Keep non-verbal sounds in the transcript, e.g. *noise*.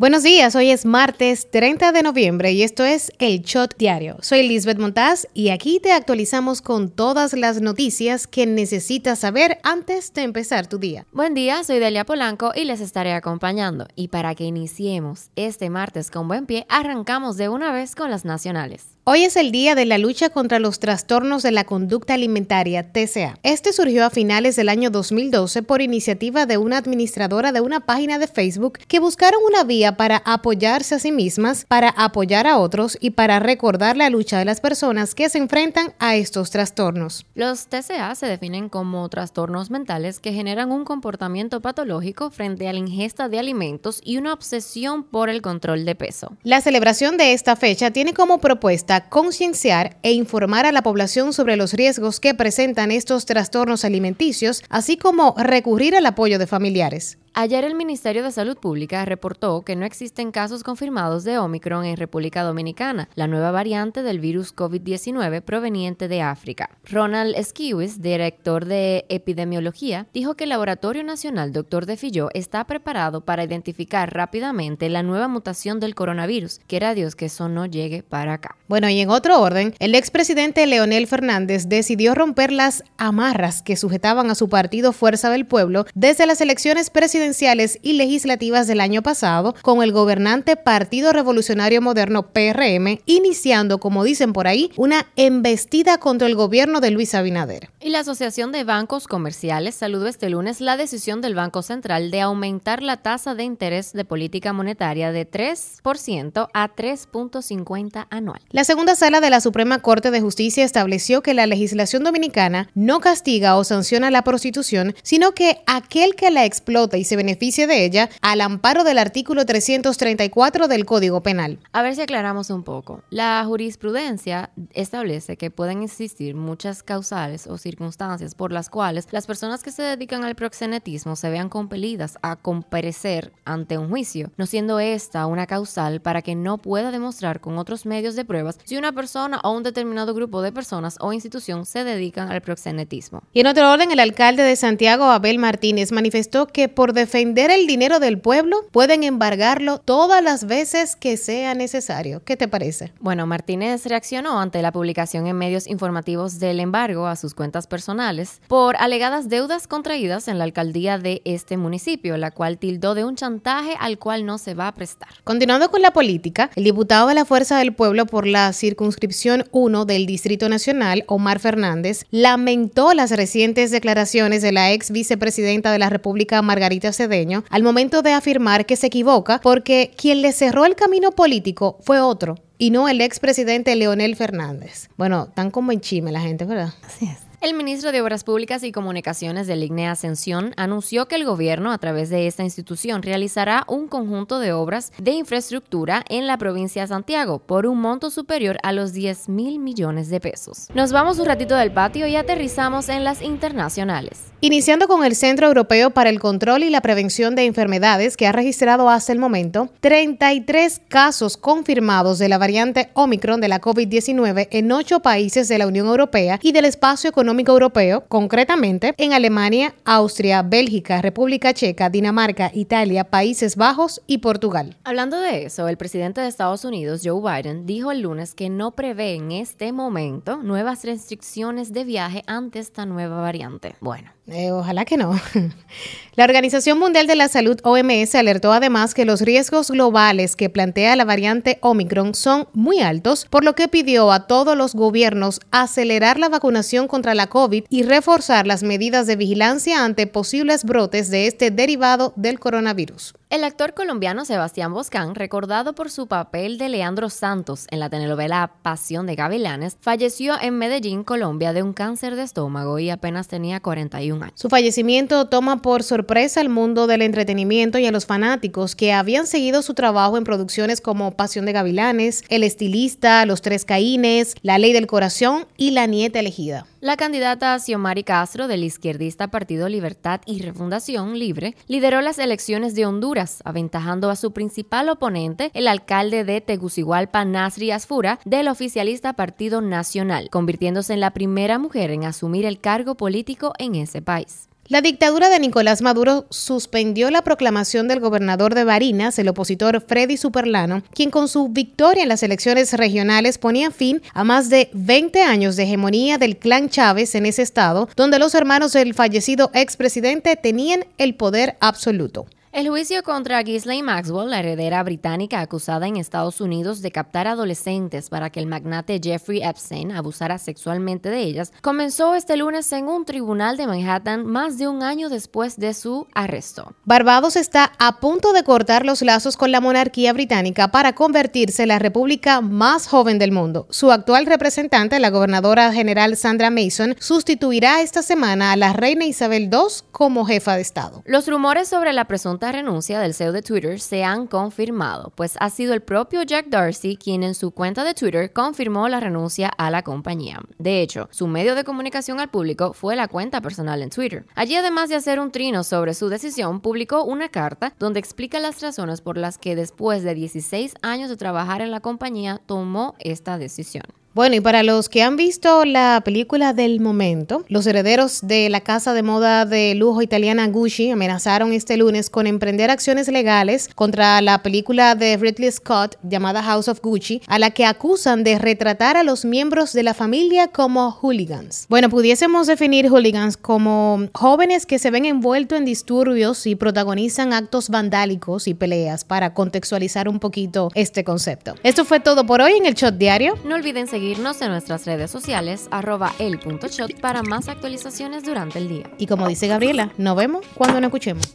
Buenos días, hoy es martes 30 de noviembre y esto es El Shot Diario. Soy Lisbeth Montaz y aquí te actualizamos con todas las noticias que necesitas saber antes de empezar tu día. Buen día, soy Delia Polanco y les estaré acompañando. Y para que iniciemos este martes con buen pie, arrancamos de una vez con las nacionales. Hoy es el día de la lucha contra los trastornos de la conducta alimentaria, TCA. Este surgió a finales del año 2012 por iniciativa de una administradora de una página de Facebook que buscaron una vía para apoyarse a sí mismas, para apoyar a otros y para recordar la lucha de las personas que se enfrentan a estos trastornos. Los TCA se definen como trastornos mentales que generan un comportamiento patológico frente a la ingesta de alimentos y una obsesión por el control de peso. La celebración de esta fecha tiene como propuesta concienciar e informar a la población sobre los riesgos que presentan estos trastornos alimenticios, así como recurrir al apoyo de familiares. Ayer el Ministerio de Salud Pública reportó que no existen casos confirmados de Omicron en República Dominicana, la nueva variante del virus COVID-19 proveniente de África. Ronald Esquiwis, director de epidemiología, dijo que el Laboratorio Nacional Dr. de Filló está preparado para identificar rápidamente la nueva mutación del coronavirus. Quiera Dios que eso no llegue para acá. Bueno, y en otro orden, el expresidente Leonel Fernández decidió romper las amarras que sujetaban a su partido Fuerza del Pueblo desde las elecciones presidenciales presidenciales y legislativas del año pasado con el gobernante Partido Revolucionario Moderno PRM, iniciando, como dicen por ahí, una embestida contra el gobierno de Luis Abinader. Y la Asociación de Bancos Comerciales saludó este lunes la decisión del Banco Central de aumentar la tasa de interés de política monetaria de 3% a 3.50 anual. La segunda sala de la Suprema Corte de Justicia estableció que la legislación dominicana no castiga o sanciona la prostitución, sino que aquel que la explota y se beneficie de ella al amparo del artículo 334 del Código Penal. A ver si aclaramos un poco. La jurisprudencia establece que pueden existir muchas causales o circunstancias por las cuales las personas que se dedican al proxenetismo se vean compelidas a comparecer ante un juicio, no siendo esta una causal para que no pueda demostrar con otros medios de pruebas si una persona o un determinado grupo de personas o institución se dedican al proxenetismo. Y en otro orden, el alcalde de Santiago, Abel Martínez, manifestó que por defender el dinero del pueblo, pueden embargarlo todas las veces que sea necesario. ¿Qué te parece? Bueno, Martínez reaccionó ante la publicación en medios informativos del embargo a sus cuentas personales por alegadas deudas contraídas en la alcaldía de este municipio, la cual tildó de un chantaje al cual no se va a prestar. Continuando con la política, el diputado de la Fuerza del Pueblo por la circunscripción 1 del Distrito Nacional, Omar Fernández, lamentó las recientes declaraciones de la ex vicepresidenta de la República, Margarita Cedeño al momento de afirmar que se equivoca porque quien le cerró el camino político fue otro y no el expresidente Leonel Fernández. Bueno, tan como en chime la gente, ¿verdad? Así es. El ministro de Obras Públicas y Comunicaciones del IGNE Ascensión anunció que el gobierno, a través de esta institución, realizará un conjunto de obras de infraestructura en la provincia de Santiago por un monto superior a los 10 mil millones de pesos. Nos vamos un ratito del patio y aterrizamos en las internacionales. Iniciando con el Centro Europeo para el Control y la Prevención de Enfermedades, que ha registrado hasta el momento 33 casos confirmados de la variante Omicron de la COVID-19 en ocho países de la Unión Europea y del espacio económico Europeo, concretamente en Alemania, Austria, Bélgica, República Checa, Dinamarca, Italia, Países Bajos y Portugal. Hablando de eso, el presidente de Estados Unidos, Joe Biden, dijo el lunes que no prevé en este momento nuevas restricciones de viaje ante esta nueva variante. Bueno. Eh, ojalá que no. *laughs* La Organización Mundial de la Salud, OMS, alertó además que los riesgos globales que plantea la variante Omicron son muy altos, por lo que pidió a todos los gobiernos acelerar la vacunación contra la COVID y reforzar las medidas de vigilancia ante posibles brotes de este derivado del coronavirus. El actor colombiano Sebastián Boscán, recordado por su papel de Leandro Santos en la telenovela Pasión de Gavilanes, falleció en Medellín, Colombia, de un cáncer de estómago y apenas tenía 41 años. Su fallecimiento toma por sorpresa al mundo del entretenimiento y a los fanáticos que habían seguido su trabajo en producciones como Pasión de Gavilanes, El Estilista, Los Tres Caínes, La Ley del Corazón y La Nieta Elegida. La candidata Xiomari Castro del izquierdista Partido Libertad y Refundación Libre lideró las elecciones de Honduras, aventajando a su principal oponente, el alcalde de Tegucigalpa, Nasri Asfura, del oficialista Partido Nacional, convirtiéndose en la primera mujer en asumir el cargo político en ese país. La dictadura de Nicolás Maduro suspendió la proclamación del gobernador de Barinas, el opositor Freddy Superlano, quien con su victoria en las elecciones regionales ponía fin a más de 20 años de hegemonía del clan Chávez en ese estado, donde los hermanos del fallecido expresidente tenían el poder absoluto. El juicio contra Ghislaine Maxwell, la heredera británica acusada en Estados Unidos de captar adolescentes para que el magnate Jeffrey Epstein abusara sexualmente de ellas, comenzó este lunes en un tribunal de Manhattan más de un año después de su arresto. Barbados está a punto de cortar los lazos con la monarquía británica para convertirse en la república más joven del mundo. Su actual representante, la gobernadora general Sandra Mason, sustituirá esta semana a la reina Isabel II como jefa de Estado. Los rumores sobre la presunta renuncia del CEO de Twitter se han confirmado, pues ha sido el propio Jack Dorsey quien en su cuenta de Twitter confirmó la renuncia a la compañía. De hecho, su medio de comunicación al público fue la cuenta personal en Twitter. Allí, además de hacer un trino sobre su decisión, publicó una carta donde explica las razones por las que después de 16 años de trabajar en la compañía tomó esta decisión. Bueno, y para los que han visto la película del momento, los herederos de la casa de moda de lujo italiana Gucci amenazaron este lunes con emprender acciones legales contra la película de Ridley Scott llamada House of Gucci, a la que acusan de retratar a los miembros de la familia como hooligans. Bueno, pudiésemos definir hooligans como jóvenes que se ven envueltos en disturbios y protagonizan actos vandálicos y peleas para contextualizar un poquito este concepto. Esto fue todo por hoy en el Shot Diario. No olviden seguir seguirnos en nuestras redes sociales, arroba el.shot para más actualizaciones durante el día. Y como dice Gabriela, nos vemos cuando nos escuchemos.